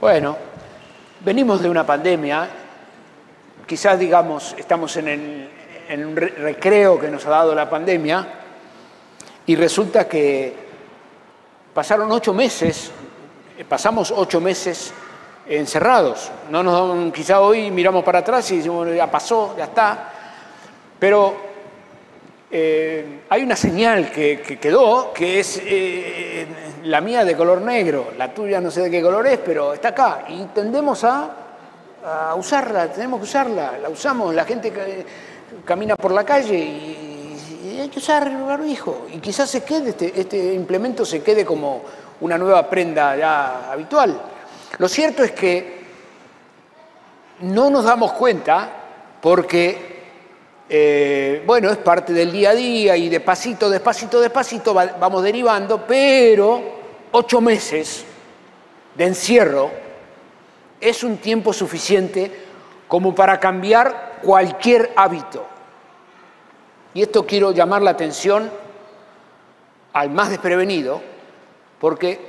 Bueno, venimos de una pandemia, quizás digamos, estamos en, el, un recreo que nos ha dado la pandemia y resulta que pasaron ocho meses, pasamos ocho meses encerrados. No nos, quizá hoy miramos para atrás y decimos, ya pasó, ya está. Pero eh, hay una señal que, quedó, que es eh, la mía de color negro, la tuya no sé de qué color es, pero está acá. Y tendemos a, usarla, tenemos que usarla, la usamos, la gente camina por la calle y, hay que usar el barbijo. Y quizás se quede, este, este implemento se quede como una nueva prenda ya habitual. Lo cierto es que no nos damos cuenta porque, eh, bueno, es parte del día a día y despacito, despacito, despacito vamos derivando, pero ocho meses de encierro es un tiempo suficiente como para cambiar cualquier hábito. Y esto quiero llamar la atención al más desprevenido, porque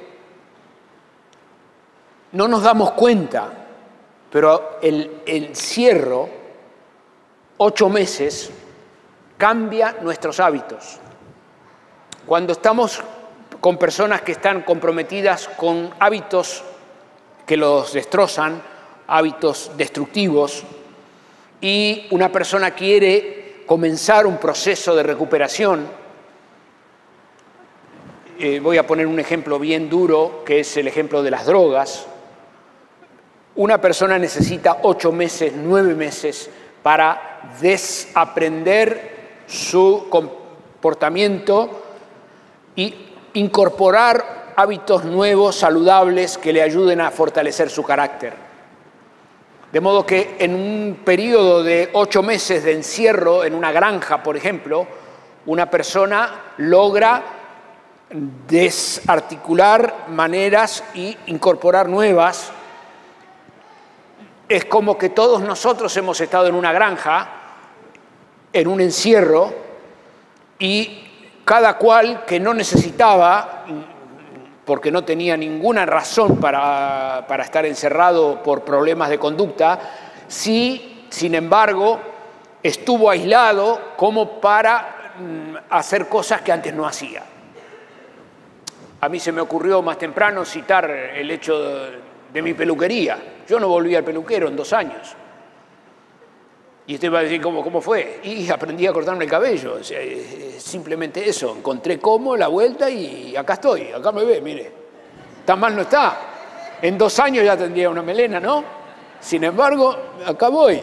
no nos damos cuenta, pero el encierro, ocho meses, cambia nuestros hábitos. Cuando estamos con personas que están comprometidas con hábitos que los destrozan, hábitos destructivos, y una persona quiere comenzar un proceso de recuperación, eh, voy a poner un ejemplo bien duro, que es el ejemplo de las drogas, una persona necesita ocho meses, nueve meses para desaprender su comportamiento y incorporar hábitos nuevos, saludables, que le ayuden a fortalecer su carácter. De modo que en un periodo de ocho meses de encierro en una granja, por ejemplo, una persona logra desarticular maneras y incorporar nuevas es como que todos nosotros hemos estado en una granja, en un encierro, y cada cual que no necesitaba, porque no tenía ninguna razón para, estar encerrado por problemas de conducta, sí, sin embargo, estuvo aislado como para mm, hacer cosas que antes no hacía. A mí se me ocurrió más temprano citar el hecho de mi peluquería. Yo no volví al peluquero en dos años. Y usted va a decir, ¿cómo, cómo fue? Y aprendí a cortarme el cabello. simplemente eso. Encontré cómo, la vuelta y acá estoy. Acá me ve, mire. Tan mal no está. En dos años ya tendría una melena, ¿no? Sin embargo, acá voy.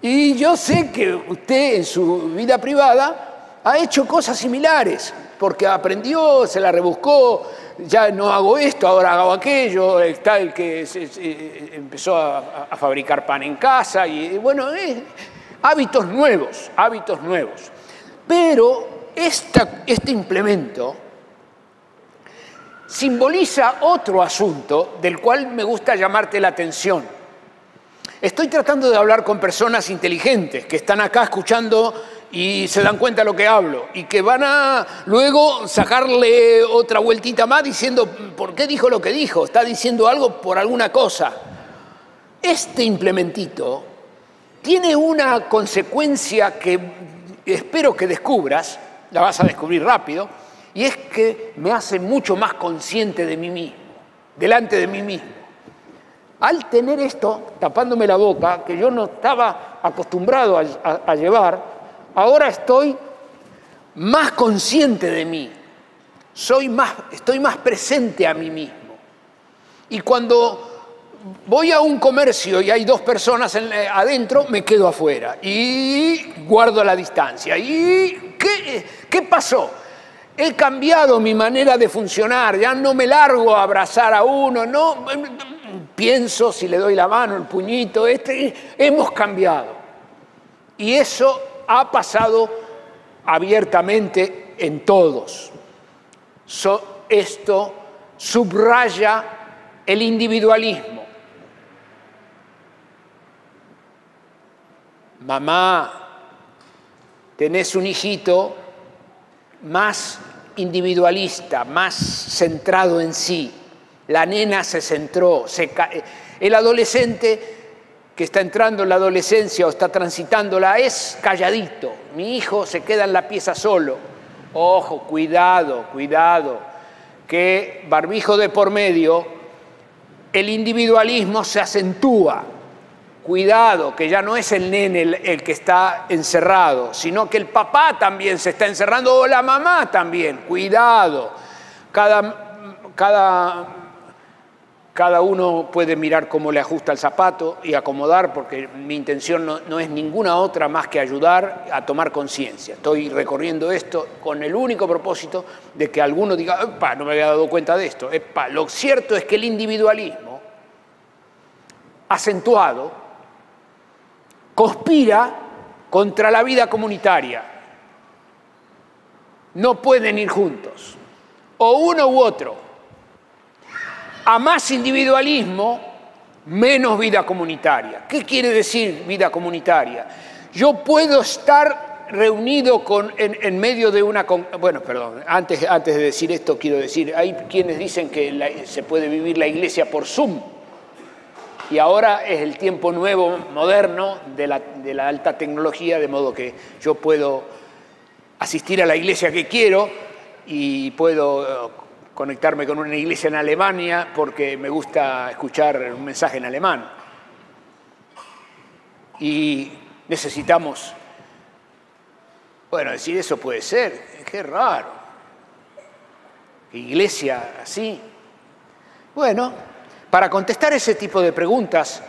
Y yo sé que usted en su vida privada ha hecho cosas similares, porque aprendió, se la rebuscó, ya no hago esto, ahora hago aquello, está el que empezó a, fabricar pan en casa, y bueno, hábitos nuevos, hábitos nuevos. Pero este implemento simboliza otro asunto del cual me gusta llamarte la atención. Estoy tratando de hablar con personas inteligentes que están acá escuchando y se dan cuenta de lo que hablo y que van a luego sacarle otra vueltita más diciendo, ¿por qué dijo lo que dijo? Está diciendo algo por alguna cosa. Este implementito tiene una consecuencia que espero que descubras, la vas a descubrir rápido, y es que me hace mucho más consciente de mí mismo, delante de mí mismo. Al tener esto tapándome la boca, que yo no estaba acostumbrado a llevar, ahora estoy más consciente de mí, soy más, estoy más presente a mí mismo. Y cuando voy a un comercio y hay dos personas eh, adentro, me quedo afuera y guardo la distancia. ¿Y qué, qué pasó? He cambiado mi manera de funcionar, ya no me largo a abrazar a uno, no pienso si le doy la mano, el puñito, este, hemos cambiado. Y eso ha pasado abiertamente en todos. esto subraya el individualismo. Mamá, tenés un hijito más individualista, más centrado en sí. La nena se centró, se el adolescente que está entrando en la adolescencia o está transitándola es calladito. Mi hijo se queda en la pieza solo. Ojo, cuidado, cuidado, que barbijo de por medio, el individualismo se acentúa. Cuidado, que ya no es el nene el, que está encerrado, sino que el papá también se está encerrando o la mamá también. Cuidado. Cada, cada, cada uno puede mirar cómo le ajusta el zapato y acomodar, porque mi intención no, es ninguna otra más que ayudar a tomar conciencia. Estoy recorriendo esto con el único propósito de que alguno diga, no me había dado cuenta de esto. Lo cierto es que el individualismo acentuado conspira contra la vida comunitaria. No pueden ir juntos, o uno u otro. A más individualismo, menos vida comunitaria. ¿Qué quiere decir vida comunitaria? Yo puedo estar reunido con, en, medio de una... Bueno, perdón, antes, antes de decir esto quiero decir, hay quienes dicen que se puede vivir la iglesia por Zoom y ahora es el tiempo nuevo, moderno, de la, alta tecnología, de modo que yo puedo asistir a la iglesia que quiero y puedo conectarme con una iglesia en Alemania porque me gusta escuchar un mensaje en alemán. Y necesitamos, bueno, decir eso puede ser, qué raro. Iglesia así. Bueno, para contestar ese tipo de preguntas,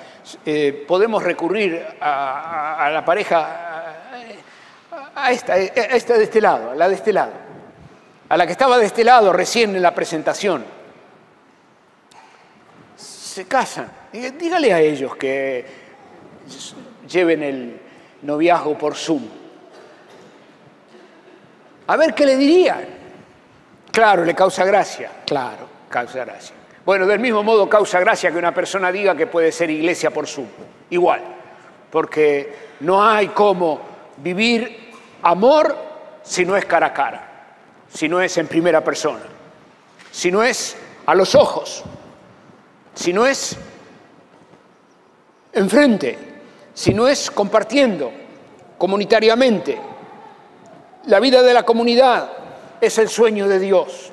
eh, podemos recurrir a, la pareja, a esta, a esta de este lado, a la de este lado, a la que estaba de este lado recién en la presentación. Se casan. Dígale a ellos que lleven el noviazgo por Zoom. A ver qué le dirían. Claro, le causa gracia. Claro, causa gracia. Bueno, del mismo modo causa gracia que una persona diga que puede ser iglesia por su. Igual, porque no hay cómo vivir amor si no es cara a cara, si no es en primera persona, si no es a los ojos, si no es enfrente, si no es compartiendo comunitariamente. La vida de la comunidad es el sueño de Dios.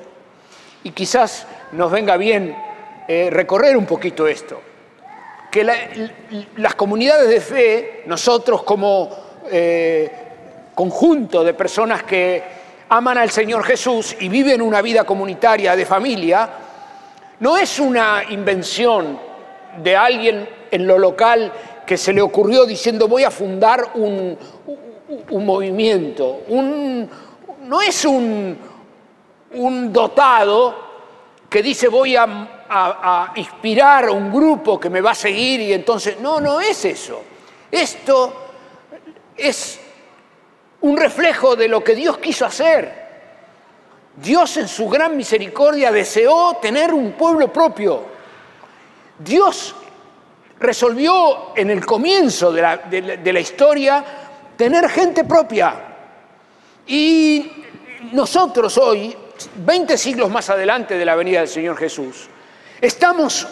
Y quizás nos venga bien eh, recorrer un poquito esto. Que las comunidades de fe, nosotros como eh, conjunto de personas que aman al Señor Jesús y viven una vida comunitaria de familia, no es una invención de alguien en lo local que se le ocurrió diciendo voy a fundar un, movimiento, no es un, dotado que dice voy a, inspirar a un grupo que me va a seguir y entonces, no, no es eso. Esto es un reflejo de lo que Dios quiso hacer. Dios en su gran misericordia deseó tener un pueblo propio. Dios resolvió en el comienzo de la, historia tener gente propia. Y nosotros hoy 20 siglos más adelante de la venida del Señor Jesús, estamos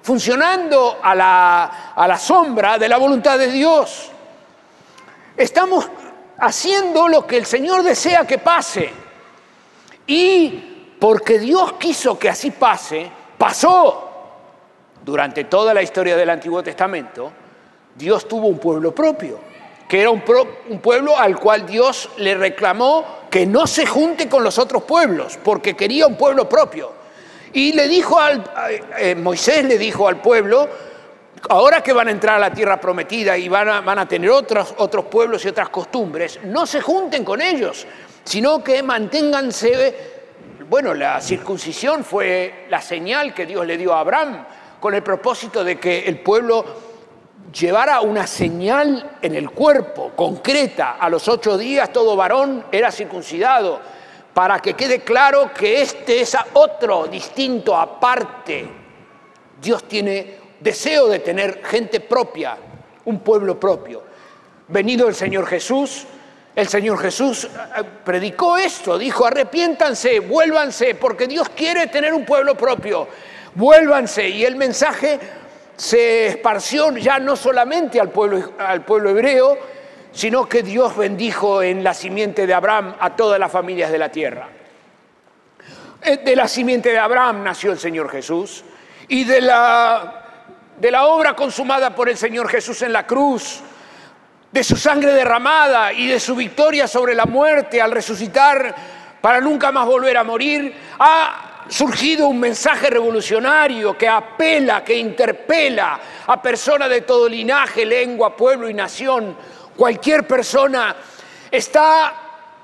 funcionando a la, a la sombra de la voluntad de Dios. Estamos haciendo lo que el Señor desea que pase. Y porque Dios quiso que así pase, pasó. Durante toda la historia del Antiguo Testamento, Dios tuvo un pueblo propio, que era un, pueblo al cual Dios le reclamó que no se junte con los otros pueblos, porque quería un pueblo propio. Y le dijo al, eh, Moisés le dijo al pueblo, ahora que van a entrar a la tierra prometida y van a, van a tener otros, otros pueblos y otras costumbres, no se junten con ellos, sino que manténganse, bueno, la circuncisión fue la señal que Dios le dio a Abraham con el propósito de que el pueblo llevara una señal en el cuerpo concreta. A los ocho días todo varón era circuncidado, para que quede claro que este es otro, distinto, aparte. Dios tiene deseo de tener gente propia, un pueblo propio. Venido el Señor Jesús, el Señor Jesús eh, predicó esto, dijo, arrepiéntanse, vuélvanse, porque Dios quiere tener un pueblo propio. vuélvanse. Y el mensaje se esparció ya no solamente al pueblo, al pueblo hebreo, sino que Dios bendijo en la simiente de Abraham a todas las familias de la tierra. Eh, de la simiente de Abraham nació el Señor Jesús y de la, de la obra consumada por el Señor Jesús en la cruz, de su sangre derramada y de su victoria sobre la muerte al resucitar para nunca más volver a morir, ha surgido un mensaje revolucionario que apela, que interpela a personas de todo linaje, lengua, pueblo y nación. Cualquier persona está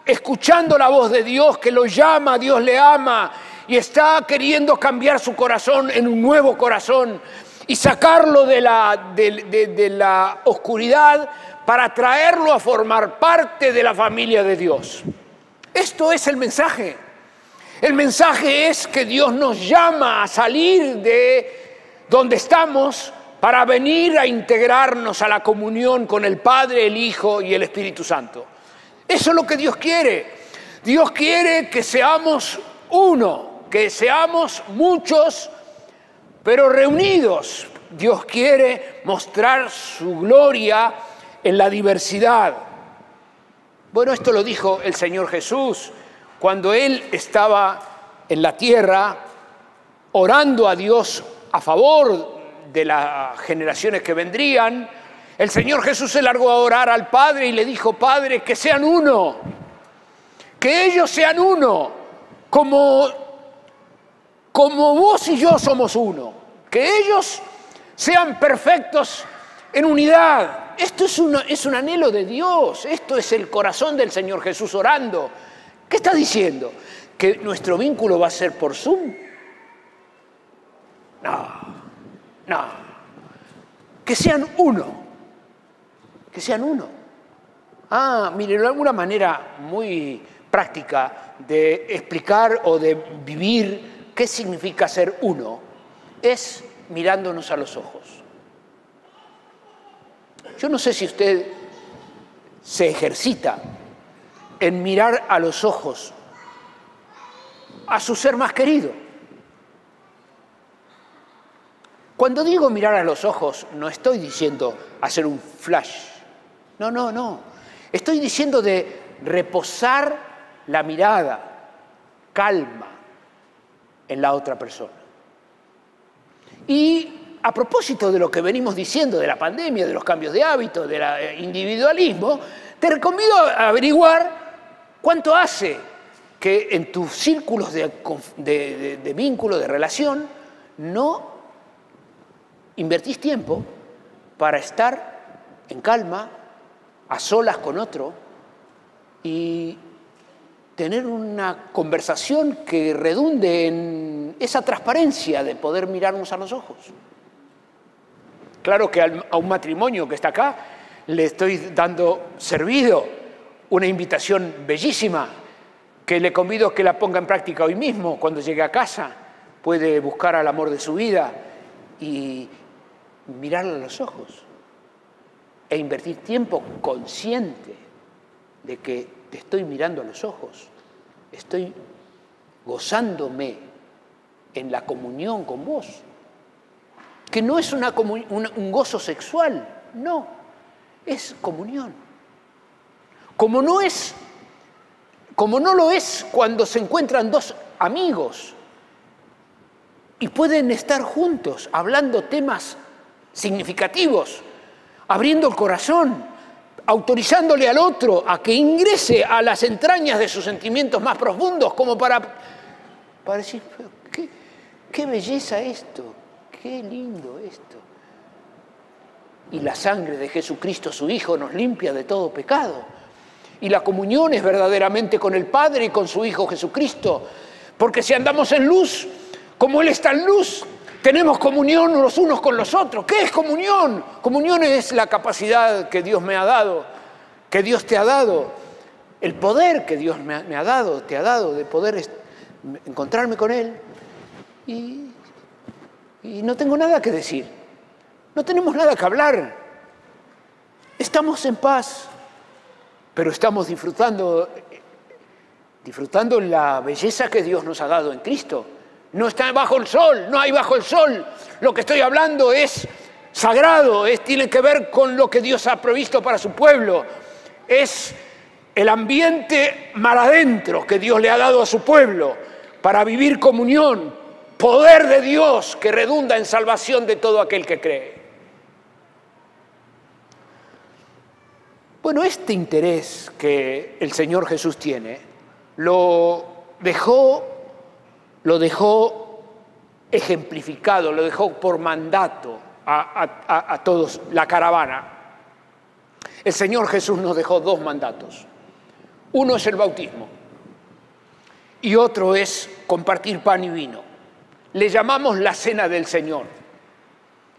escuchando la voz de Dios que lo llama, Dios le ama y está queriendo cambiar su corazón en un nuevo corazón y sacarlo de la, de, la oscuridad para traerlo a formar parte de la familia de Dios. Esto es el mensaje. El mensaje es que Dios nos llama a salir de donde estamos para venir a integrarnos a la comunión con el Padre, el Hijo y el Espíritu Santo. Eso es lo que Dios quiere. Dios quiere que seamos uno, que seamos muchos, pero reunidos. Dios quiere mostrar su gloria en la diversidad. Bueno, esto lo dijo el Señor Jesús cuando Él estaba en la tierra orando a Dios a favor de las generaciones que vendrían. El Señor Jesús se largó a orar al Padre y le dijo, Padre, que sean uno, que ellos sean uno, como, como vos y yo somos uno, que ellos sean perfectos en unidad. Esto es, un anhelo de Dios, esto es el corazón del Señor Jesús orando. ¿Qué está diciendo? ¿Que nuestro vínculo va a ser por Zoom? No, no. Que sean uno, que sean uno. Ah, miren, alguna manera muy práctica de explicar o de vivir qué significa ser uno es mirándonos a los ojos. Yo no sé si usted se ejercita en mirar a los ojos a su ser más querido. Cuando digo mirar a los ojos, no estoy diciendo hacer un flash. No, no, no. Estoy diciendo de reposar la mirada, calma, en la otra persona. Y a propósito de lo que venimos diciendo de la pandemia, de los cambios de hábito, del eh, individualismo, te recomiendo averiguar cuánto hace que en tus círculos de, vínculo, de relación, no invertís tiempo para estar en calma, a solas con otro y tener una conversación que redunde en esa transparencia de poder mirarnos a los ojos. Claro que a un matrimonio que está acá le estoy dando servido una invitación bellísima que le convido a que la ponga en práctica hoy mismo, cuando llegue a casa. Puede buscar al amor de su vida y mirarle a los ojos e invertir tiempo consciente de que te estoy mirando a los ojos, estoy gozándome en la comunión con vos que no es un gozo sexual, no, es comunión. Como no es, como no lo es cuando se encuentran dos amigos y pueden estar juntos hablando temas significativos, abriendo el corazón, autorizándole al otro a que ingrese a las entrañas de sus sentimientos más profundos, como para, para decir, qué, belleza esto, Qué lindo esto. Y la sangre de Jesucristo, su Hijo, nos limpia de todo pecado. Y la comunión es verdaderamente con el Padre y con su Hijo Jesucristo. Porque si andamos en luz, como Él está en luz, tenemos comunión los unos con los otros. ¿Qué es comunión? Comunión es la capacidad que Dios me ha dado, que Dios te ha dado, el poder que Dios me ha, dado, te ha dado de poder encontrarme con Él y no tengo nada que decir. No tenemos nada que hablar. Estamos en paz, pero estamos disfrutando, disfrutando la belleza que Dios nos ha dado en Cristo, No está bajo el sol, no hay bajo el sol. Lo que estoy hablando es sagrado, es, tiene que ver con lo que Dios ha provisto para su pueblo. Es el ambiente mal adentro que Dios le ha dado a su pueblo para vivir comunión, poder de Dios que redunda en salvación de todo aquel que cree. Bueno, este interés que el Señor Jesús tiene lo dejó, lo dejó ejemplificado, lo dejó por mandato a, todos, la caravana. El Señor Jesús nos dejó dos mandatos. Uno es el bautismo y otro es compartir pan y vino. Le llamamos la cena del Señor.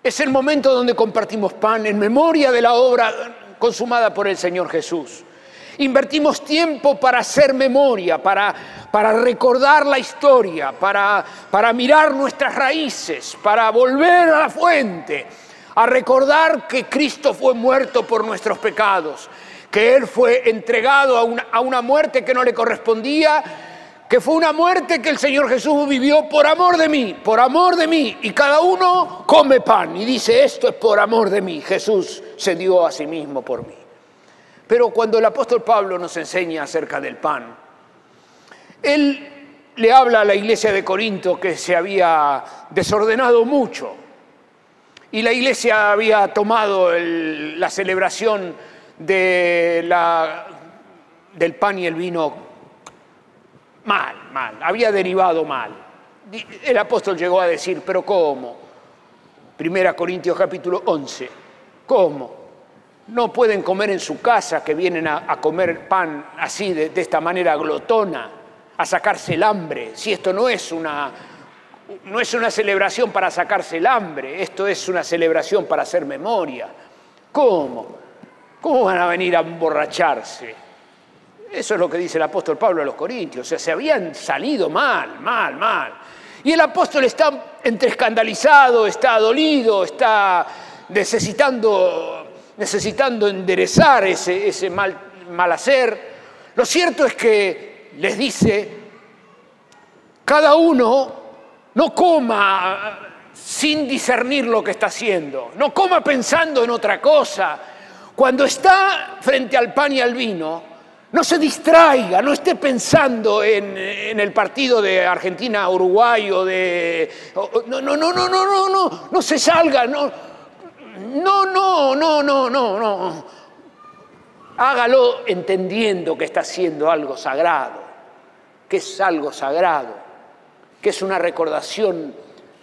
Es el momento donde compartimos pan en memoria de la obra consumada por el Señor Jesús. Invertimos tiempo para hacer memoria, para, para recordar la historia, para, para mirar nuestras raíces, para volver a la fuente, a recordar que Cristo fue muerto por nuestros pecados, que Él fue entregado a una, a una muerte que no le correspondía que fue una muerte que el Señor Jesús vivió por amor de mí, por amor de mí. Y cada uno come pan y dice, esto es por amor de mí. Jesús se dio a sí mismo por mí. Pero cuando el apóstol Pablo nos enseña acerca del pan, él le habla a la iglesia de Corinto que se había desordenado mucho. Y la iglesia había tomado la celebración del pan y el vino Mal, mal, había derivado mal. El apóstol llegó a decir, pero ¿cómo? Primera Corintios capítulo 11, ¿cómo? No pueden comer en su casa que vienen a, comer pan así, de, de esta manera glotona, a sacarse el hambre. Si esto no es una, no es una celebración para sacarse el hambre, esto es una celebración para hacer memoria. ¿Cómo? ¿Cómo van a venir a emborracharse? Eso es lo que dice el apóstol Pablo a los Corintios. O sea, se habían salido mal, mal, mal. Y el apóstol está entre escandalizado, está dolido, está necesitando, necesitando enderezar ese, ese mal, mal hacer. Lo cierto es que les dice, cada uno no coma sin discernir lo que está haciendo, no coma pensando en otra cosa. Cuando está frente al pan y al vino, no se distraiga, no esté pensando en, el partido de Argentina-Uruguay o de... no, no, no, no, no, no, no, no se salga, no, no, no, no, no, no, no. Hágalo entendiendo que está haciendo algo sagrado, que es algo sagrado, que es una recordación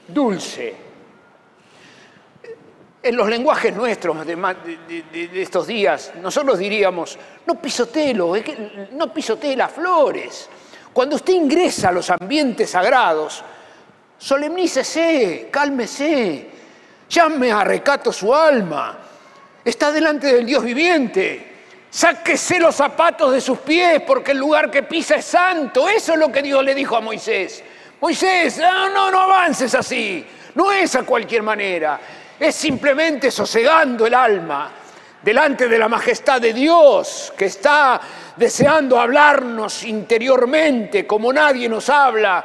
dulce en los lenguajes nuestros de, estos días, nosotros diríamos, no pisotelo, no pisotee las flores. Cuando usted ingresa a los ambientes sagrados, solemnícese, cálmese, llame a recato su alma, está delante del Dios viviente. Sáquese los zapatos de sus pies porque el lugar que pisa es santo. Eso es lo que Dios le dijo a Moisés. Moisés, no, no, no avances así. No es a cualquier manera es simplemente sosegando el alma delante de la majestad de Dios que está deseando hablarnos interiormente como nadie nos habla,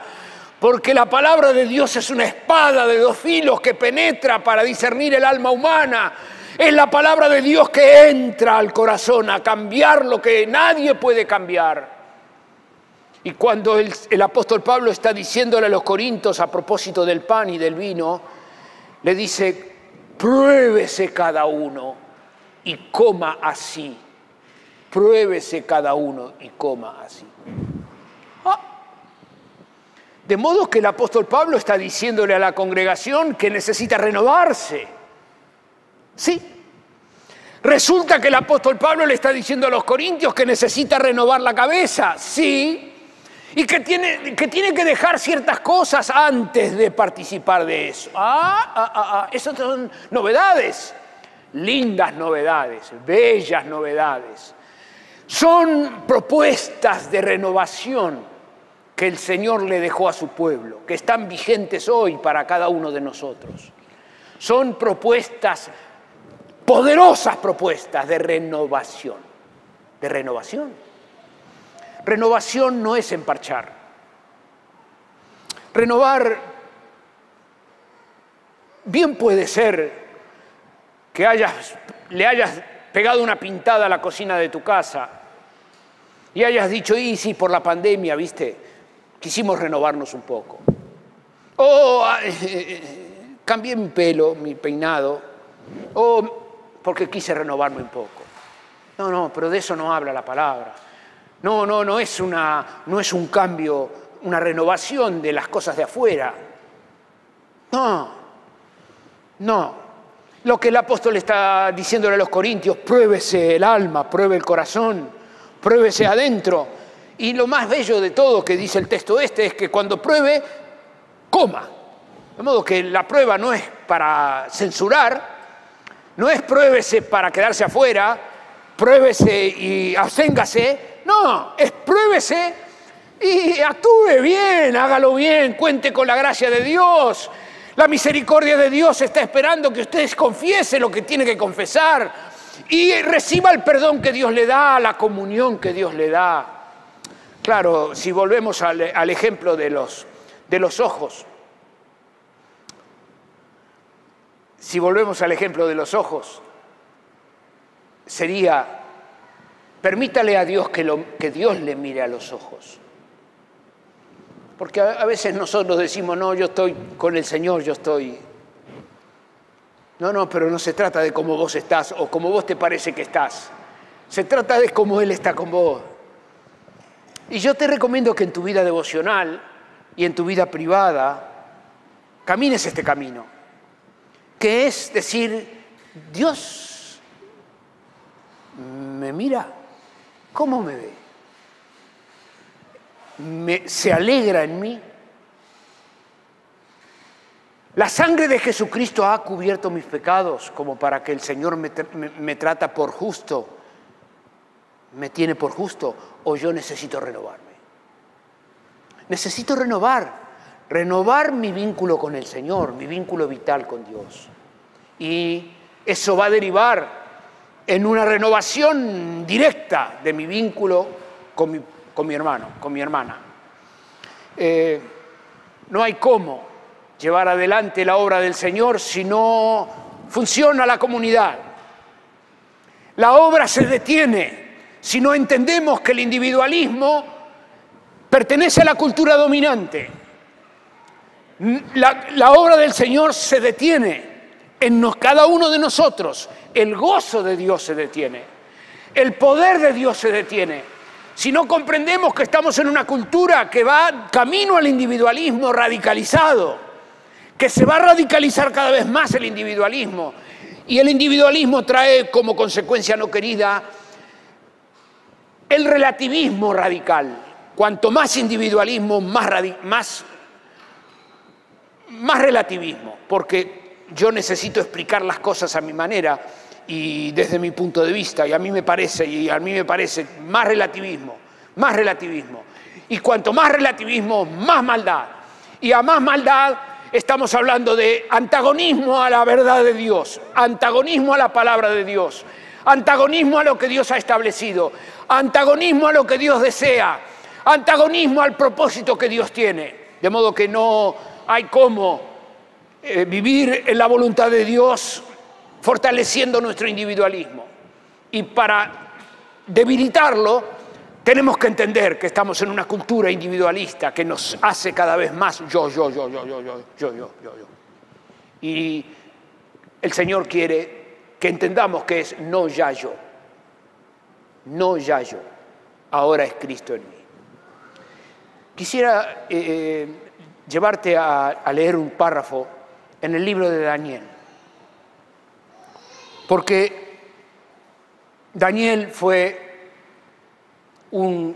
porque la palabra de Dios es una espada de dos filos que penetra para discernir el alma humana. Es la palabra de Dios que entra al corazón a cambiar lo que nadie puede cambiar. Y cuando el, el apóstol Pablo está diciéndole a los corintios a propósito del pan y del vino, le dice, pruébese cada uno y coma así. Pruébese cada uno y coma así. Ah. De modo que el apóstol Pablo está diciéndole a la congregación que necesita renovarse. Sí. Resulta que el apóstol Pablo le está diciendo a los corintios que necesita renovar la cabeza. Sí y que tiene, que dejar ciertas cosas antes de participar de eso. Ah, ah, ah, ah, esas son novedades, lindas novedades, bellas novedades. Son propuestas de renovación que el Señor le dejó a su pueblo, que están vigentes hoy para cada uno de nosotros. Son propuestas, poderosas propuestas de renovación, de renovación. Renovación no es emparchar. Renovar, bien puede ser que le hayas pegado una pintada a la cocina de tu casa y hayas dicho, y sí, por la pandemia, viste, quisimos renovarnos un poco. O cambié mi pelo, mi peinado, o porque quise renovarme un poco. No, no, pero de eso no habla la palabra. No, no, no es, una, no es un cambio, una renovación de las cosas de afuera. No, no. Lo que el apóstol está diciéndole a los corintios, pruébese el alma, pruebe el corazón, pruébese adentro. Y lo más bello de todo que dice el texto este es que cuando pruebe, coma. De modo que la prueba no es para censurar, no es pruébese para quedarse afuera, pruébese y absténgase, no, es pruébese y actúe bien, hágalo bien, cuente con la gracia de Dios. La misericordia de Dios está esperando que usted confiese lo que tiene que confesar y reciba el perdón que Dios le da, la comunión que Dios le da. Claro, si volvemos al, ejemplo de los, de los ojos, si volvemos al ejemplo de los ojos, sería, permítale a Dios que, Dios le mire a los ojos. Porque a, veces nosotros decimos, no, yo estoy con el Señor, yo estoy... No, no, pero no se trata de cómo vos estás o cómo vos te parece que estás. Se trata de cómo Él está con vos. Y yo te recomiendo que en tu vida devocional y en tu vida privada camines este camino, que es decir, Dios me mira, ¿cómo me ve? se alegra en mí. La sangre de Jesucristo ha cubierto mis pecados como para que el Señor me, trata por justo, me tiene por justo, o yo necesito renovarme. Necesito renovar, renovar mi vínculo con el Señor, mi vínculo vital con Dios. Y eso va a derivar en una renovación directa de mi vínculo con mi con mi hermano, con mi hermana. Eh, no hay cómo llevar adelante la obra del Señor si no funciona la comunidad. La obra se detiene si no entendemos que el individualismo pertenece a la cultura dominante. La, la obra del Señor se detiene en cada uno de nosotros. El gozo de Dios se detiene. El poder de Dios se detiene si no comprendemos que estamos en una cultura que va camino al individualismo radicalizado, que se va a radicalizar cada vez más el individualismo, y el individualismo trae como consecuencia no querida el relativismo radical. Cuanto más individualismo, más, más, más relativismo, porque yo necesito explicar las cosas a mi manera y desde mi punto de vista, y a mí me parece, y a mí me parece más relativismo, más relativismo. Y cuanto más relativismo, más maldad. Y a más maldad estamos hablando de antagonismo a la verdad de Dios, antagonismo a la palabra de Dios, antagonismo a lo que Dios ha establecido, antagonismo a lo que Dios desea, antagonismo al propósito que Dios tiene. De modo que no hay cómo eh, vivir en la voluntad de Dios fortaleciendo nuestro individualismo. Y para debilitarlo, tenemos que entender que estamos en una cultura individualista que nos hace cada vez más yo, yo, yo, yo, yo, yo, yo, yo, yo. Y el Señor quiere que entendamos que es no ya yo, no ya yo, ahora es Cristo en mí. Quisiera eh, llevarte a leer un párrafo en el libro de Daniel. Porque Daniel fue un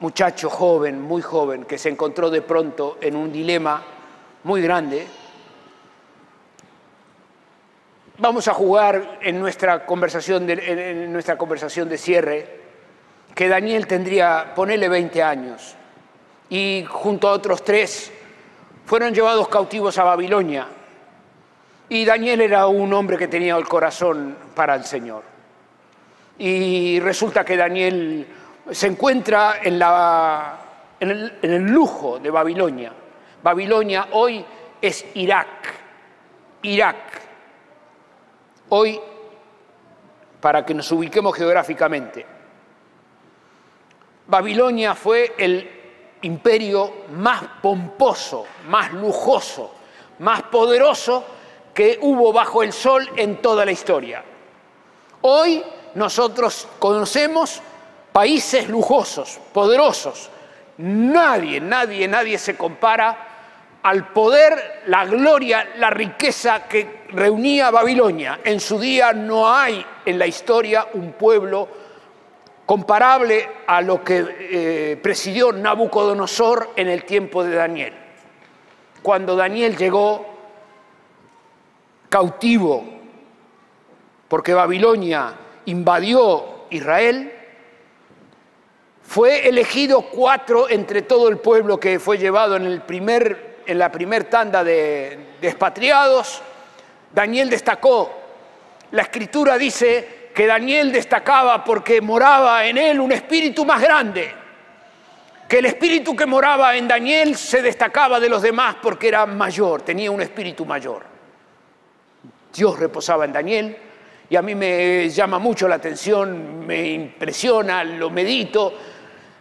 muchacho joven, muy joven, que se encontró de pronto en un dilema muy grande. Vamos a jugar en nuestra conversación de, nuestra conversación de cierre que Daniel tendría, ponele 20 años, y junto a otros tres fueron llevados cautivos a Babilonia y Daniel era un hombre que tenía el corazón para el Señor. Y resulta que Daniel se encuentra en el, el lujo de Babilonia. Babilonia hoy es Irak. Irak. Hoy, para que nos ubiquemos geográficamente, Babilonia fue el imperio más pomposo, más lujoso, más poderoso que hubo bajo el sol en toda la historia. Hoy nosotros conocemos países lujosos, poderosos. Nadie, nadie, nadie se compara al poder, la gloria, la riqueza que reunía Babilonia. En su día no hay en la historia un pueblo comparable a lo que eh, presidió Nabucodonosor en el tiempo de Daniel. Cuando Daniel llegó cautivo, porque Babilonia invadió Israel, fue elegido cuatro entre todo el pueblo que fue llevado en, el primer, en la primer tanda de, de expatriados. Daniel destacó. La escritura dice que Daniel destacaba porque moraba en él un espíritu más grande, que el espíritu que moraba en Daniel se destacaba de los demás porque era mayor, tenía un espíritu mayor. Dios reposaba en Daniel y a mí me llama mucho la atención, me impresiona, lo medito,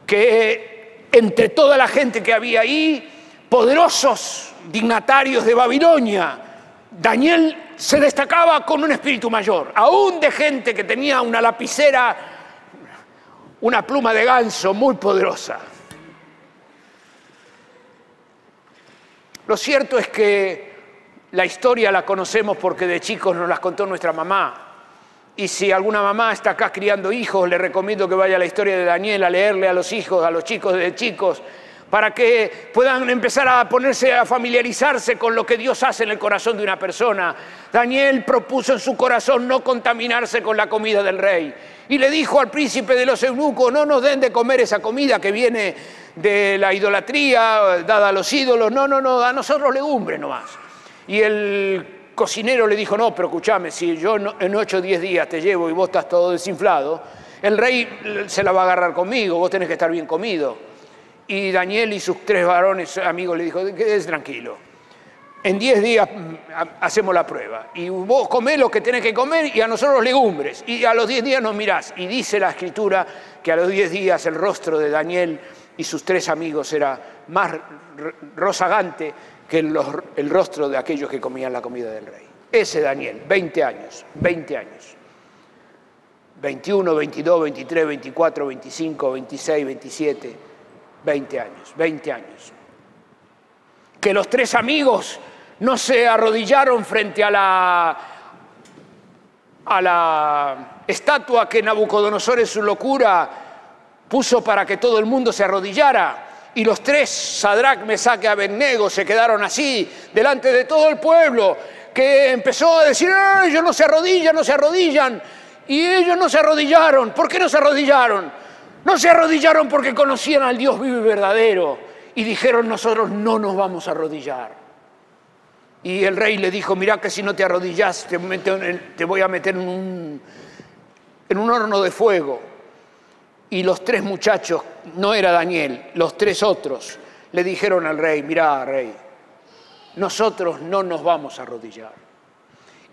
que entre toda la gente que había ahí, poderosos dignatarios de Babilonia, Daniel se destacaba con un espíritu mayor, aún de gente que tenía una lapicera, una pluma de ganso muy poderosa. Lo cierto es que la historia la conocemos porque de chicos nos las contó nuestra mamá. Y si alguna mamá está acá criando hijos, le recomiendo que vaya a la historia de Daniel a leerle a los hijos, a los chicos de chicos, para que puedan empezar a ponerse a familiarizarse con lo que Dios hace en el corazón de una persona. Daniel propuso en su corazón no contaminarse con la comida del rey. Y le dijo al príncipe de los eunucos, no nos den de comer esa comida que viene de la idolatría dada a los ídolos, no, no, no, a nosotros legumbre nomás. Y el cocinero le dijo, no, pero escúchame, si yo en ocho o diez días te llevo y vos estás todo desinflado, el rey se la va a agarrar conmigo, vos tenés que estar bien comido. Y Daniel y sus tres varones amigos le dijo, quédese tranquilo, en diez días mm, hacemos la prueba. Y vos comés lo que tenés que comer y a nosotros legumbres. Y a los diez días nos mirás. Y dice la escritura que a los diez días el rostro de Daniel y sus tres amigos era más rozagante que el rostro de aquellos que comían la comida del rey. Ese Daniel, 20 años, 20 años. 21, 22, 23, 24, 25, 26, 27, 20 años, 20 años. Que los tres amigos no se arrodillaron frente a la, a la estatua que Nabucodonosor en su locura puso para que todo el mundo se arrodillara. Y los tres, Sadrach, Mesach y Abednego, se quedaron así, delante de todo el pueblo, que empezó a decir, ellos no se arrodillan, no se arrodillan. Y ellos no se arrodillaron. ¿Por qué no se arrodillaron? No se arrodillaron porque conocían al Dios vivo y verdadero. Y dijeron, nosotros no nos vamos a arrodillar. Y el rey le dijo, mira que si no te arrodillas, te, te voy a meter en un horno de fuego. Y los tres muchachos, no era Daniel, los tres otros, le dijeron al rey, mira rey, nosotros no nos vamos a arrodillar.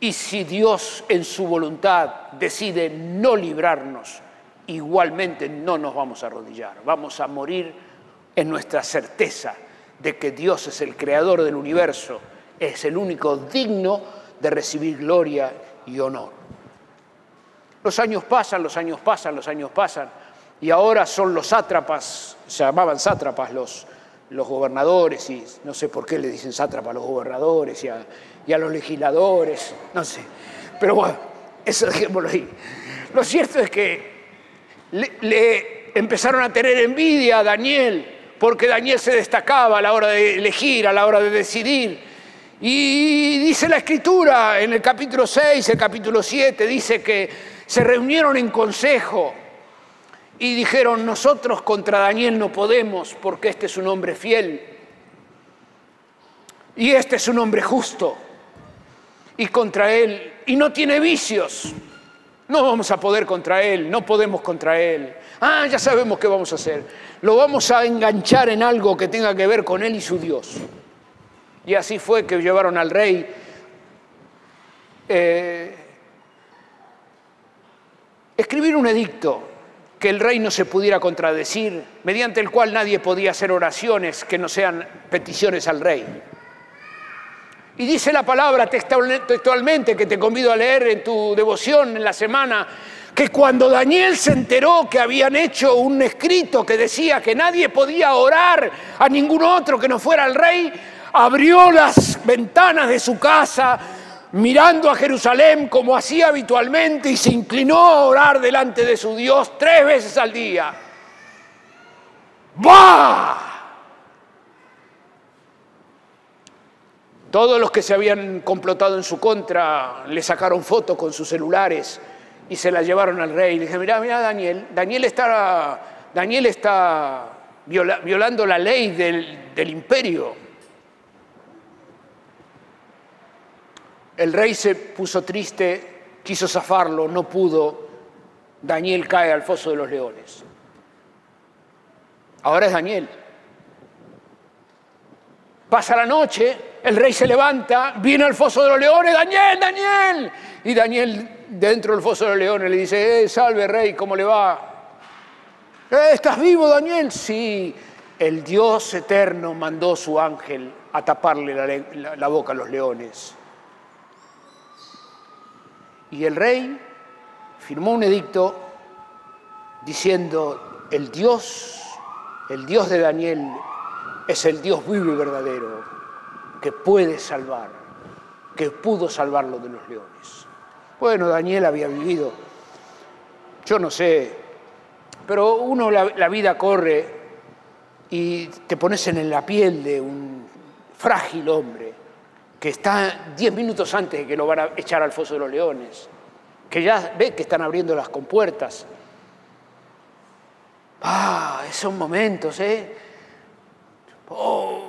Y si Dios en su voluntad decide no librarnos, igualmente no nos vamos a arrodillar. Vamos a morir en nuestra certeza de que Dios es el creador del universo, es el único digno de recibir gloria y honor. Los años pasan, los años pasan, los años pasan y ahora son los sátrapas, se llamaban sátrapas los, los gobernadores, y no sé por qué le dicen sátrapas a los gobernadores y a, y a los legisladores, no sé. Pero bueno, eso dejémoslo ahí. Lo cierto es que le, le, empezaron a tener envidia a Daniel, porque Daniel se destacaba a la hora de elegir, a la hora de decidir. Y dice la escritura en el capítulo 6, el capítulo 7, dice que se reunieron en consejo y dijeron, nosotros contra Daniel no podemos porque este es un hombre fiel y este es un hombre justo y contra él, y no tiene vicios, No vamos a poder contra él, no podemos contra él. Ah, ya sabemos qué vamos a hacer. Lo vamos a enganchar en algo que tenga que ver con él y su Dios. Y así fue que llevaron al rey eh, escribir un edicto que el rey no se pudiera contradecir, mediante el cual nadie podía hacer oraciones que no sean peticiones al rey. Y dice la palabra textualmente que te convido a leer en tu devoción en la semana, que cuando Daniel se enteró que habían hecho un escrito que decía que nadie podía orar a ningún otro que no fuera el rey, abrió las ventanas de su casa mirando a Jerusalén como hacía habitualmente y se inclinó a orar delante de su Dios tres veces al día. ¡Bah! Todos los que se habían complotado en su contra le sacaron fotos con sus celulares y se la llevaron al rey. Le dije, mira, mira Daniel, Daniel está, Daniel está violando la ley del, del imperio. El rey se puso triste, quiso zafarlo, no pudo. Daniel cae al foso de los leones. Ahora es Daniel. Pasa la noche, el rey se levanta, viene al foso de los leones, Daniel, Daniel. Y Daniel dentro del foso de los leones le dice, eh, salve rey, ¿cómo le va? Eh, ¿Estás vivo, Daniel? Sí, el Dios eterno mandó su ángel a taparle la boca a los leones. Y el rey firmó un edicto diciendo, el Dios, el Dios de Daniel es el Dios vivo y verdadero, que puede salvar, que pudo salvarlo de los leones. Bueno, Daniel había vivido, yo no sé, pero uno la, la vida corre y te pones en la piel de un frágil hombre que está diez minutos antes de que lo van a echar al foso de los leones, que ya ve que están abriendo las compuertas. Ah, esos momentos, ¿eh? Oh.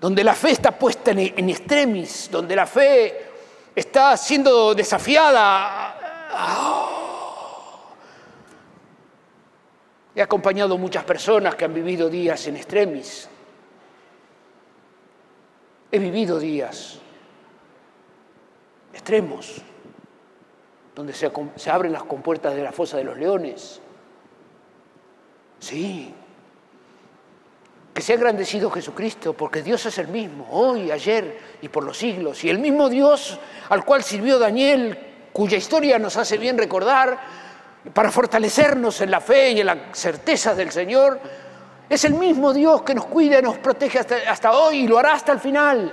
Donde la fe está puesta en, extremis, donde la fe está siendo desafiada. He acompañado muchas personas que han vivido días en extremis. He vivido días extremos, donde se, abren las compuertas de la fosa de los leones. Sí, que sea agradecido Jesucristo, porque Dios es el mismo, hoy, ayer y por los siglos. Y el mismo Dios al cual sirvió Daniel, cuya historia nos hace bien recordar, para fortalecernos en la fe y en la certeza del Señor, es el mismo Dios que nos cuida y nos protege hasta, hoy y lo hará hasta el final.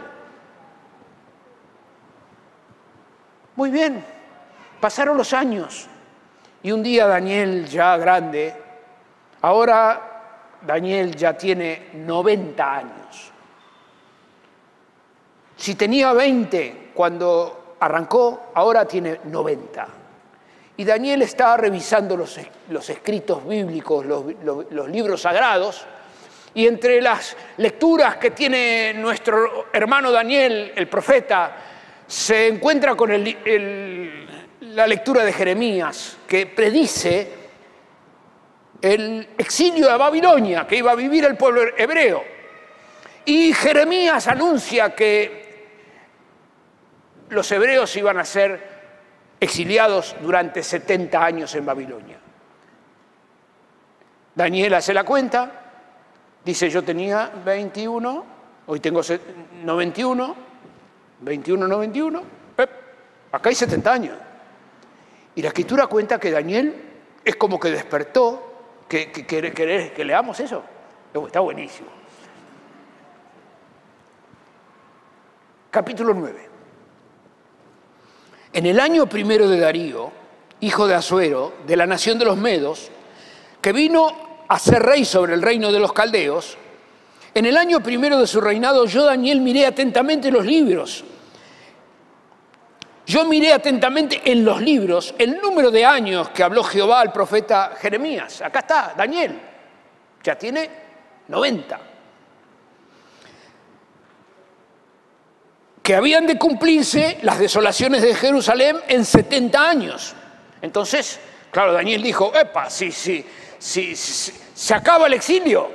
Muy bien, pasaron los años y un día Daniel ya grande, ahora Daniel ya tiene 90 años. Si tenía 20 cuando arrancó, ahora tiene 90. Y Daniel estaba revisando los, escritos bíblicos, los, libros sagrados, y entre las lecturas que tiene nuestro hermano Daniel, el profeta, se encuentra con la lectura de Jeremías, que predice el exilio de Babilonia que iba a vivir el pueblo hebreo. Y Jeremías anuncia que los hebreos iban a ser exiliados durante 70 años en Babilonia. Daniel hace la cuenta, dice yo tenía 21, hoy tengo 91, 21, 91, acá hay 70 años. Y la escritura cuenta que Daniel es como que despertó, que, que, que leamos eso. Está buenísimo. Capítulo 9. En el año primero de Darío, hijo de Asuero, de la nación de los Medos, que vino a ser rey sobre el reino de los caldeos, en el año primero de su reinado yo, Daniel, miré atentamente los libros. Yo miré atentamente en los libros el número de años que habló Jehová al profeta Jeremías. Acá está, Daniel. Ya tiene 90. Que habían de cumplirse las desolaciones de Jerusalén en 70 años. Entonces, claro, Daniel dijo, epa, sí, sí, sí se acaba el exilio.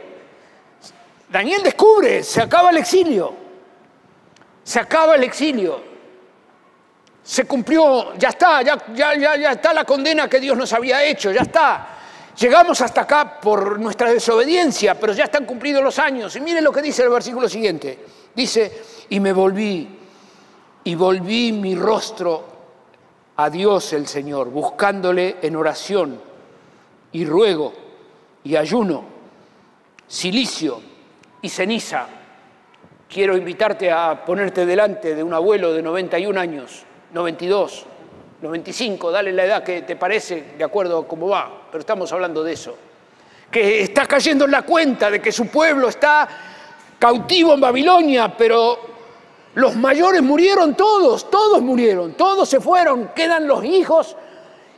Daniel descubre, se acaba el exilio. Se acaba el exilio. Se cumplió, ya está, ya, ya, ya, ya está la condena que Dios nos había hecho, ya está. Llegamos hasta acá por nuestra desobediencia, pero ya están cumplidos los años. Y miren lo que dice el versículo siguiente. Dice, y me volví, y volví mi rostro a Dios el Señor, buscándole en oración y ruego y ayuno, silicio y ceniza. Quiero invitarte a ponerte delante de un abuelo de 91 años, 92, 95, dale la edad que te parece de acuerdo a cómo va, pero estamos hablando de eso. Que está cayendo en la cuenta de que su pueblo está cautivo en Babilonia, pero los mayores murieron todos, todos murieron, todos se fueron, quedan los hijos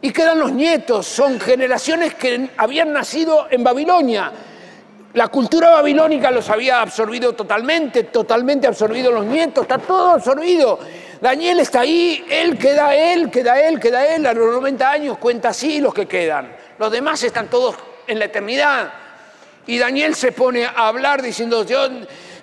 y quedan los nietos, son generaciones que habían nacido en Babilonia. La cultura babilónica los había absorbido totalmente, totalmente absorbido los nietos, está todo absorbido. Daniel está ahí, él queda él, queda él, queda él, a los 90 años cuenta así los que quedan. Los demás están todos en la eternidad. Y Daniel se pone a hablar diciendo, yo,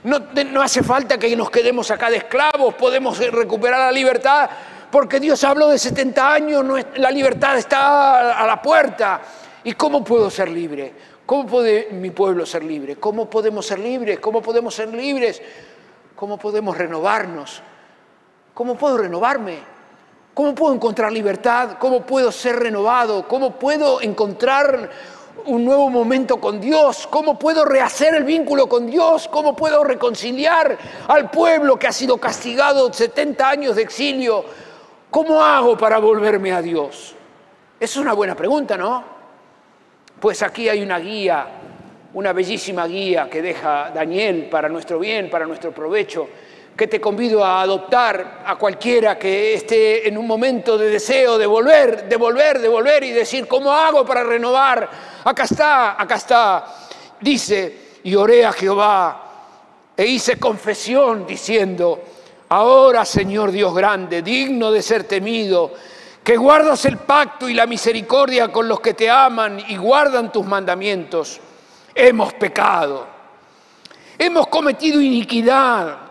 no, hace falta que nos quedemos acá de esclavos, podemos recuperar la libertad porque Dios habló de 70 años, la libertad está a la puerta. ¿Y cómo puedo ser libre? ¿Cómo puede mi pueblo ser libre? ¿Cómo podemos ser libres? ¿Cómo podemos ser libres? ¿Cómo podemos renovarnos? ¿Cómo puedo renovarme? ¿Cómo puedo encontrar libertad? ¿Cómo puedo ser renovado? ¿Cómo puedo encontrar un nuevo momento con Dios? ¿Cómo puedo rehacer el vínculo con Dios? ¿Cómo puedo reconciliar al pueblo que ha sido castigado 70 años de exilio? ¿Cómo hago para volverme a Dios? Es una buena pregunta, ¿no? Pues aquí hay una guía, una bellísima guía que deja Daniel para nuestro bien, para nuestro provecho, que te convido a adoptar a cualquiera que esté en un momento de deseo de volver, de volver, de volver y decir, ¿cómo hago para renovar? Acá está, acá está. Dice, y oré a Jehová e hice confesión diciendo, Ahora, Señor Dios grande, digno de ser temido, que guardas el pacto y la misericordia con los que te aman y guardan tus mandamientos, hemos pecado, hemos cometido iniquidad,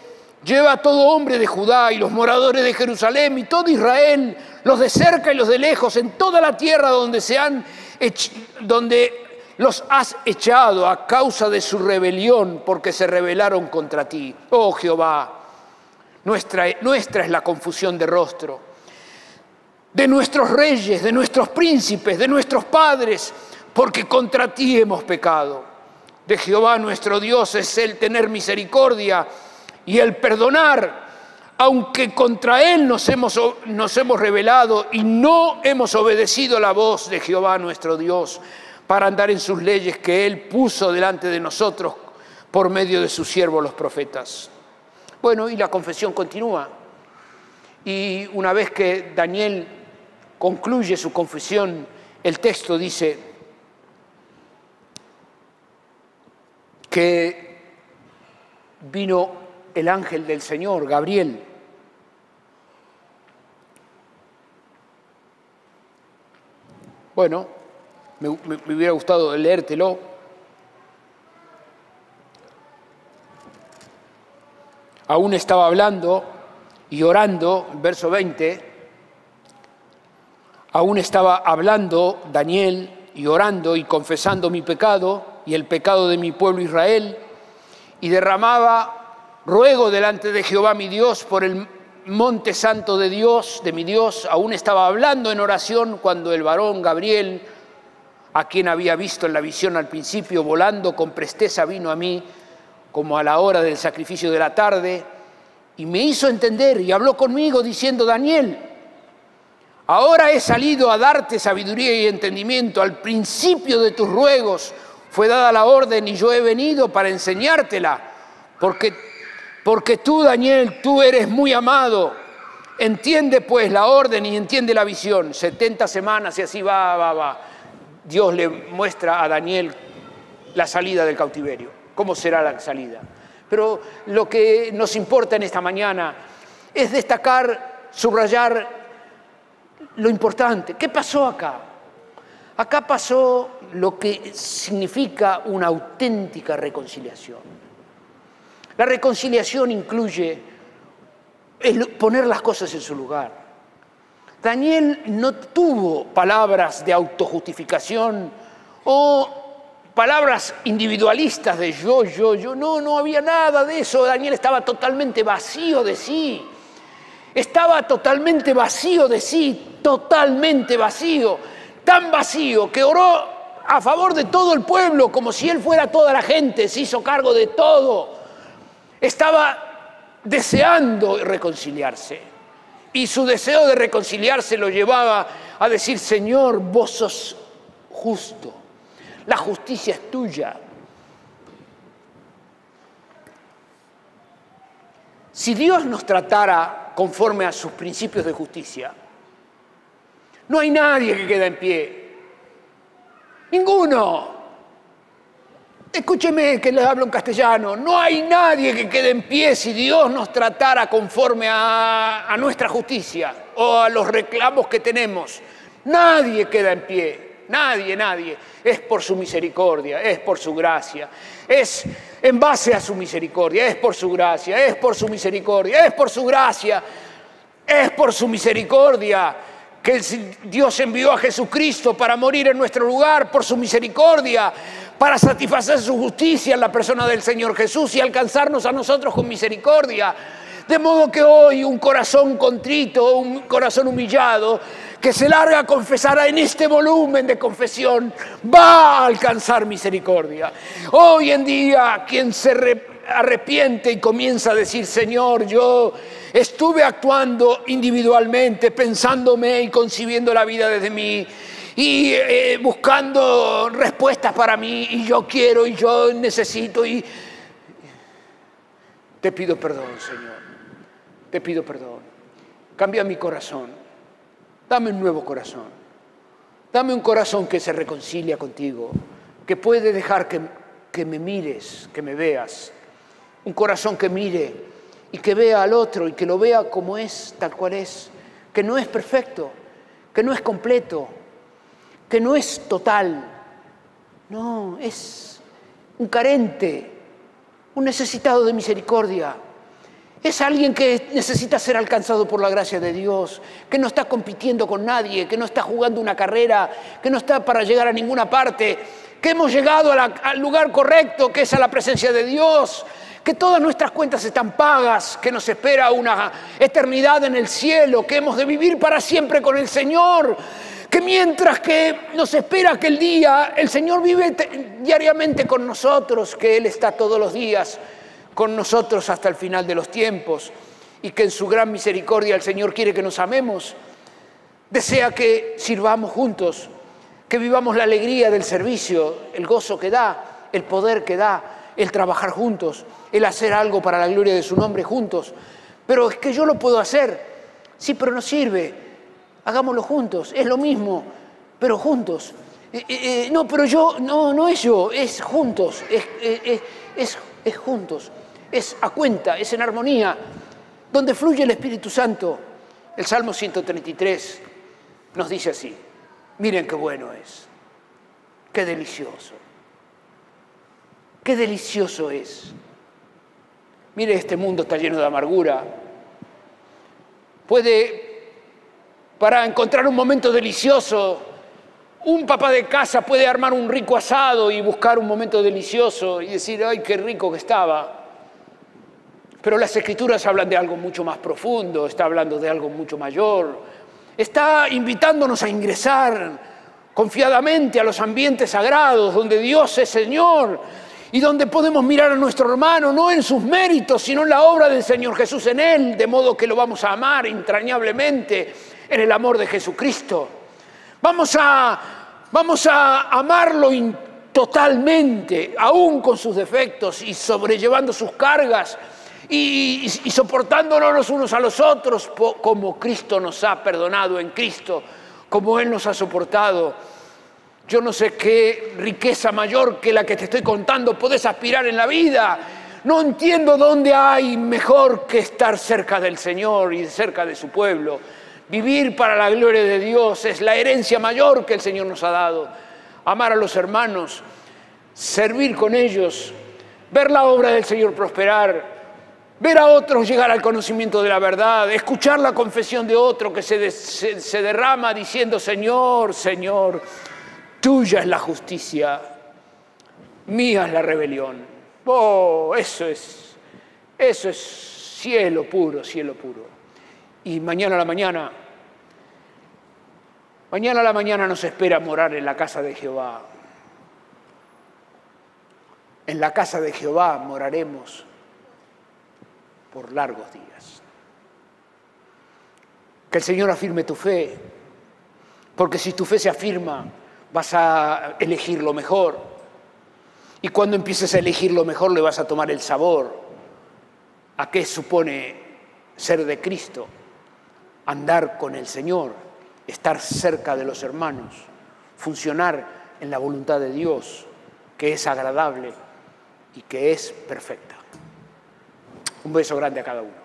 lleva todo hombre de Judá y los moradores de Jerusalén y todo Israel, los de cerca y los de lejos, en toda la tierra donde se han donde los has echado a causa de su rebelión porque se rebelaron contra ti. Oh Jehová, nuestra, nuestra es la confusión de rostro. De nuestros reyes, de nuestros príncipes, de nuestros padres, porque contra ti hemos pecado. De Jehová nuestro Dios es el tener misericordia y el perdonar, aunque contra Él nos hemos, nos hemos rebelado y no hemos obedecido la voz de Jehová nuestro Dios para andar en sus leyes que Él puso delante de nosotros por medio de sus siervos los profetas. Bueno, y la confesión continúa. Y una vez que Daniel concluye su confesión, el texto dice que vino el ángel del Señor, Gabriel, Bueno, me, hubiera gustado leértelo. Aún estaba hablando y orando, verso 20, aún estaba hablando Daniel y orando y confesando mi pecado y el pecado de mi pueblo Israel, y derramaba ruego delante de Jehová mi Dios por el monte santo de Dios, de mi Dios, aún estaba hablando en oración cuando el varón Gabriel, a quien había visto en la visión al principio, volando con presteza vino a mí, como a la hora del sacrificio de la tarde, y me hizo entender y habló conmigo diciendo, Daniel, Ahora he salido a darte sabiduría y entendimiento. Al principio de tus ruegos fue dada la orden y yo he venido para enseñártela. Porque, porque tú, Daniel, tú eres muy amado. Entiende pues la orden y entiende la visión. 70 semanas y así va, va, va. Dios le muestra a Daniel la salida del cautiverio. ¿Cómo será la salida? Pero lo que nos importa en esta mañana es destacar, subrayar lo importante. ¿Qué pasó acá? Acá pasó lo que significa una auténtica reconciliación. La reconciliación incluye poner las cosas en su lugar. Daniel no tuvo palabras de autojustificación o palabras individualistas de yo, yo, yo. No, no había nada de eso. Daniel estaba totalmente vacío de sí. Estaba totalmente vacío de sí, totalmente vacío, tan vacío que oró a favor de todo el pueblo, como si él fuera toda la gente, se hizo cargo de todo. Estaba deseando reconciliarse. Y su deseo de reconciliarse lo llevaba a decir, Señor, vos sos justo, la justicia es tuya. Si Dios nos tratara conforme a sus principios de justicia. No hay nadie que quede en pie. Ninguno. Escúcheme que les hablo en castellano. No hay nadie que quede en pie si Dios nos tratara conforme a, a nuestra justicia o a los reclamos que tenemos. Nadie queda en pie. Nadie, nadie. Es por su misericordia, es por su gracia. Es en base a su misericordia, es por su gracia, es por su misericordia, es por su gracia, es por su misericordia que Dios envió a Jesucristo para morir en nuestro lugar, por su misericordia, para satisfacer su justicia en la persona del Señor Jesús y alcanzarnos a nosotros con misericordia. De modo que hoy un corazón contrito, un corazón humillado, que se larga a confesar en este volumen de confesión, va a alcanzar misericordia. Hoy en día, quien se arrepiente y comienza a decir, Señor, yo estuve actuando individualmente, pensándome y concibiendo la vida desde mí, y eh, buscando respuestas para mí, y yo quiero, y yo necesito, y te pido perdón, Señor, te pido perdón. Cambia mi corazón Dame un nuevo corazón. Dame un corazón que se reconcilia contigo, que puede dejar que, que me mires, que me veas. Un corazón que mire y que vea al otro y que lo vea como es, tal cual es. Que no es perfecto, que no es completo, que no es total. No, es un carente, un necesitado de misericordia es alguien que necesita ser alcanzado por la gracia de Dios, que no está compitiendo con nadie, que no está jugando una carrera, que no está para llegar a ninguna parte, que hemos llegado al lugar correcto, que es a la presencia de Dios, que todas nuestras cuentas están pagas, que nos espera una eternidad en el cielo, que hemos de vivir para siempre con el Señor, que mientras que nos espera aquel día, el Señor vive diariamente con nosotros, que Él está todos los días con nosotros hasta el final de los tiempos y que en su gran misericordia el Señor quiere que nos amemos. Desea que sirvamos juntos, que vivamos la alegría del servicio, el gozo que da, el poder que da, el trabajar juntos, el hacer algo para la gloria de su nombre juntos. Pero es que yo lo puedo hacer. Sí, pero no sirve. Hagámoslo juntos. Es lo mismo, pero juntos. Eh, eh, eh, no, pero yo, no, no es yo, es juntos, es, es, es juntos es a cuenta, es en armonía, donde fluye el Espíritu Santo. El Salmo 133 nos dice así, miren qué bueno es, qué delicioso, qué delicioso es. Mire, este mundo está lleno de amargura. Puede, para encontrar un momento delicioso, un papá de casa puede armar un rico asado y buscar un momento delicioso y decir, ay, qué rico que estaba. Pero las escrituras hablan de algo mucho más profundo, está hablando de algo mucho mayor. Está invitándonos a ingresar confiadamente a los ambientes sagrados donde Dios es Señor y donde podemos mirar a nuestro hermano no en sus méritos, sino en la obra del Señor Jesús en él, de modo que lo vamos a amar entrañablemente en el amor de Jesucristo. Vamos a, vamos a amarlo totalmente, aún con sus defectos y sobrellevando sus cargas y, soportándonos los unos a los otros como Cristo nos ha perdonado en Cristo, como Él nos ha soportado. Yo no sé qué riqueza mayor que la que te estoy contando puedes aspirar en la vida. No entiendo dónde hay mejor que estar cerca del Señor y cerca de su pueblo. Vivir para la gloria de Dios es la herencia mayor que el Señor nos ha dado. Amar a los hermanos, servir con ellos, ver la obra del Señor prosperar, ver a otros llegar al conocimiento de la verdad, escuchar la confesión de otro que se, derrama diciendo, Señor, Señor, tuya es la justicia, mía es la rebelión. Oh, eso es, eso es cielo puro, cielo puro. Y mañana a la mañana, mañana a la mañana nos espera morar en la casa de Jehová. En la casa de Jehová moraremos por largos días. Que el Señor afirme tu fe, porque si tu fe se afirma, vas a elegir lo mejor. Y cuando empieces a elegir lo mejor, le vas a tomar el sabor a qué supone ser de Cristo, andar con el Señor, estar cerca de los hermanos, funcionar en la voluntad de Dios, que es agradable y que es perfecta. Un beso grande a cada uno.